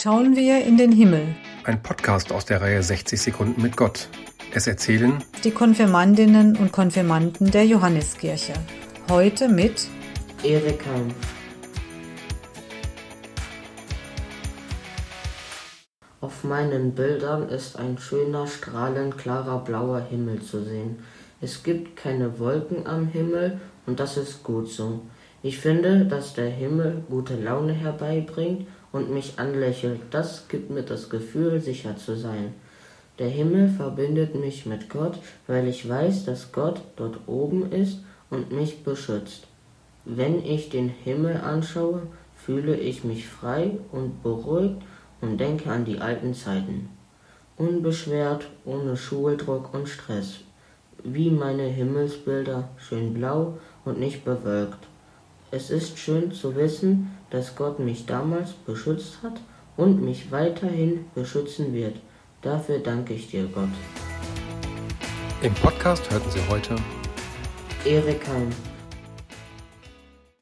Schauen wir in den Himmel. Ein Podcast aus der Reihe 60 Sekunden mit Gott. Es erzählen die Konfirmandinnen und Konfirmanden der Johanneskirche. Heute mit Erik Heim. Auf meinen Bildern ist ein schöner, strahlend klarer blauer Himmel zu sehen. Es gibt keine Wolken am Himmel und das ist gut so. Ich finde, dass der Himmel gute Laune herbeibringt und mich anlächelt. Das gibt mir das Gefühl, sicher zu sein. Der Himmel verbindet mich mit Gott, weil ich weiß, dass Gott dort oben ist und mich beschützt. Wenn ich den Himmel anschaue, fühle ich mich frei und beruhigt und denke an die alten Zeiten. Unbeschwert, ohne Schuldruck und Stress. Wie meine Himmelsbilder, schön blau und nicht bewölkt. Es ist schön zu wissen, dass Gott mich damals beschützt hat und mich weiterhin beschützen wird. Dafür danke ich dir, Gott. Im Podcast hörten Sie heute Erik Heim